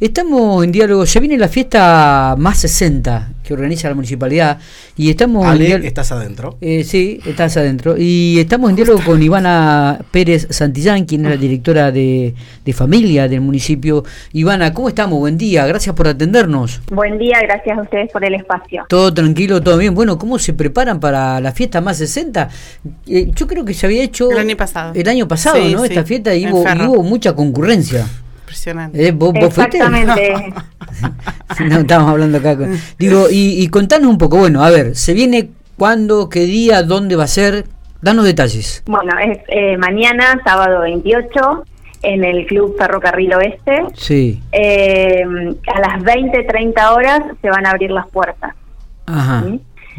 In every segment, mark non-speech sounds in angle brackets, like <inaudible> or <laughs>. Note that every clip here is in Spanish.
Estamos en diálogo, se viene la fiesta más 60 que organiza la municipalidad y estamos Ale, ¿estás adentro? Eh, sí, estás adentro. Y estamos en diálogo con Ivana Pérez Santillán, quien es la directora de, familia del municipio. Ivana, ¿cómo estamos? Buen día, gracias por atendernos. Buen día, gracias a ustedes por el espacio. Todo tranquilo, todo bien. Bueno, ¿cómo se preparan para la fiesta más 60? Eh, yo creo que se había hecho... El año pasado. El año pasado, ¿no? Esta fiesta y hubo mucha concurrencia. Impresionante. ¿vos, Exactamente. <laughs> no, estamos hablando acá. digo, y, contanos un poco, bueno, a ver, ¿se viene cuándo, qué día, dónde va a ser? Danos detalles. Bueno, es eh, mañana, sábado 28, en el Club Ferrocarril Oeste. Sí. Eh, a las 20, 30 horas se van a abrir las puertas. Ajá.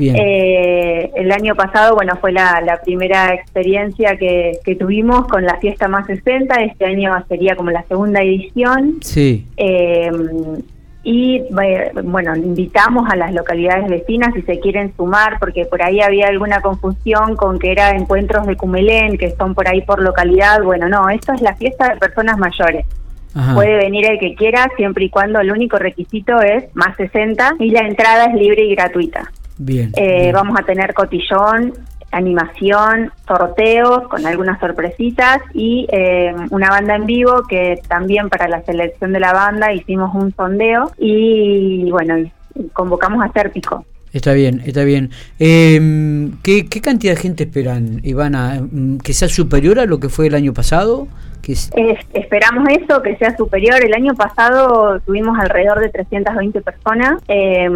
Eh, el año pasado, bueno, fue la, primera experiencia que, tuvimos con la fiesta más 60. Este año sería como la segunda edición. Sí. Eh, y bueno, invitamos a las localidades vecinas si se quieren sumar, porque por ahí había alguna confusión con que era encuentros de Cumelén, que son por ahí por localidad. Bueno, no, esto es la fiesta de personas mayores. Puede venir el que quiera, siempre y cuando el único requisito es más 60 y la entrada es libre y gratuita. Eh, vamos a tener cotillón, animación, sorteos con algunas sorpresitas y eh, una banda en vivo que también para la selección de la banda hicimos un sondeo y bueno, convocamos a Cérpico. Está bien, está bien. Eh, ¿qué, cantidad de gente esperan, Ivana? Mm, ¿Que sea superior a lo que fue el año pasado? Que esperamos eso, que sea superior. El año pasado tuvimos alrededor de 320 personas. Eh,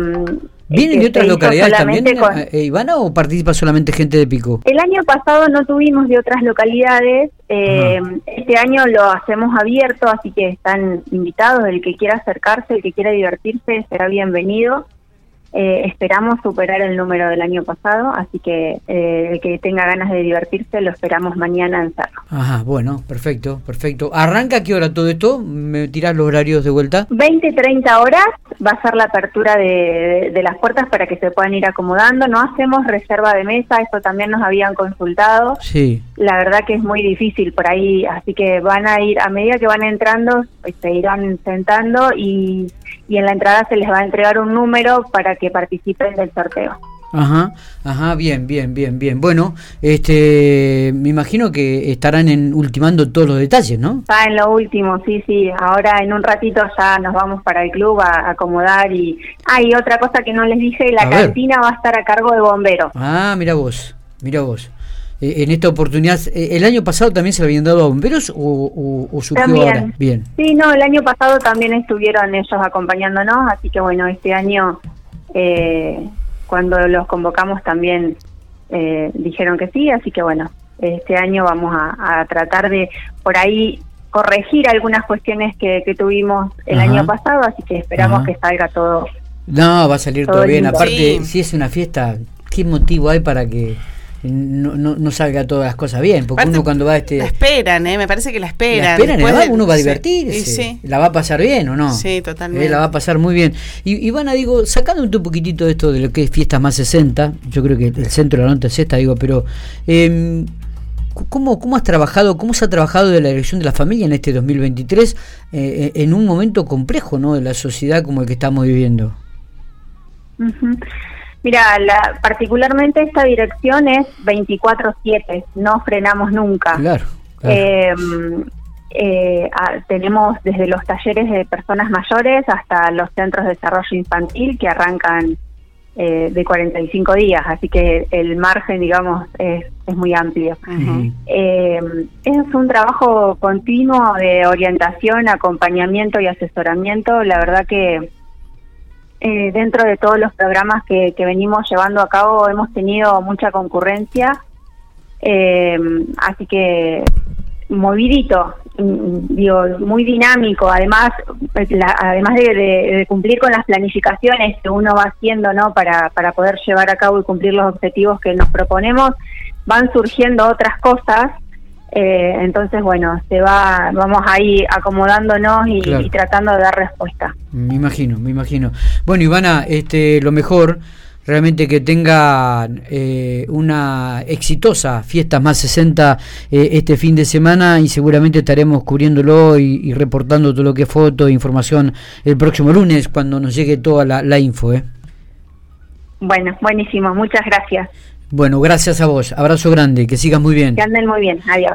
¿Vienen de otras localidades también, eh, Ivana, o participa solamente gente de Pico? El año pasado no tuvimos de otras localidades. Eh, este año lo hacemos abierto, así que están invitados. El que quiera acercarse, el que quiera divertirse, será bienvenido. Eh, esperamos superar el número del año pasado, así que eh, el que tenga ganas de divertirse lo esperamos mañana en Cerro. Ajá, bueno, perfecto, perfecto. ¿Arranca a qué hora todo esto? ¿Me tirás los horarios de vuelta? 20, 30 horas va a ser la apertura de, de, las puertas para que se puedan ir acomodando. No hacemos reserva de mesa, eso también nos habían consultado. Sí. La verdad que es muy difícil por ahí, así que van a ir, a medida que van entrando, pues, se irán sentando y y en la entrada se les va a entregar un número para que participen del sorteo. Ajá, ajá, bien, bien, bien, bien. Bueno, este, me imagino que estarán en, ultimando todos los detalles, ¿no? Está en lo último, sí, sí. Ahora en un ratito ya nos vamos para el club a, acomodar y... Ah, y otra cosa que no les dije, la cantina va a estar a cargo de bomberos. Ah, mira vos, mira vos. Eh, en esta oportunidad, eh, ¿el año pasado también se lo habían dado a bomberos o, o, surgió ahora? Bien. Sí, no, el año pasado también estuvieron ellos acompañándonos, así que bueno, este año eh, cuando los convocamos también dijeron que sí, así que bueno, este año vamos a, tratar de por ahí corregir algunas cuestiones que, tuvimos el año pasado, así que esperamos que salga todo. No, va a salir todo, bien. Aparte, si es una fiesta, ¿qué motivo hay para que no, no, no, salga todas las cosas bien, porque uno cuando va a este... La esperan, ¿eh? me parece que la esperan. La esperan, uno va a divertirse, la va a pasar bien o no. Sí, totalmente. Eh, la va a pasar muy bien. Y, van a digo, sacando un poquitito de esto de lo que es Fiestas Más 60, yo creo que el centro de la nota es esta, digo, pero... Eh, ¿Cómo, ¿Cómo has trabajado, cómo se ha trabajado de la dirección de la familia en este 2023 eh, en un momento complejo ¿no? de la sociedad como el que estamos viviendo? Mira, la, particularmente esta dirección es 24/7, no frenamos nunca. Claro. Em, eh, tenemos desde los talleres de personas mayores hasta los centros de desarrollo infantil que arrancan eh, de 45 días, así que el margen, digamos, es, es muy amplio. Em, es un trabajo continuo de orientación, acompañamiento y asesoramiento. La verdad que eh, dentro de todos los programas que, venimos llevando a cabo hemos tenido mucha concurrencia, eh, así que movidito, mm, digo, muy dinámico, además, además de, cumplir con las planificaciones que uno va haciendo, ¿no? Para, para poder llevar a cabo y cumplir los objetivos que nos proponemos, van surgiendo otras cosas eh, entonces, bueno, se va, vamos ahí acomodándonos y, tratando de dar respuesta. Me imagino, me imagino. Bueno, Ivana, este, lo mejor realmente que tenga eh, una exitosa fiesta más 60 eh, este fin de semana y seguramente estaremos cubriéndolo y, reportando todo lo que es foto e información el próximo lunes cuando nos llegue toda la, la info. ¿eh? Bueno, buenísimo, muchas gracias. Bueno, gracias a vos, abrazo grande, que sigas muy bien. Que anden muy bien, adiós.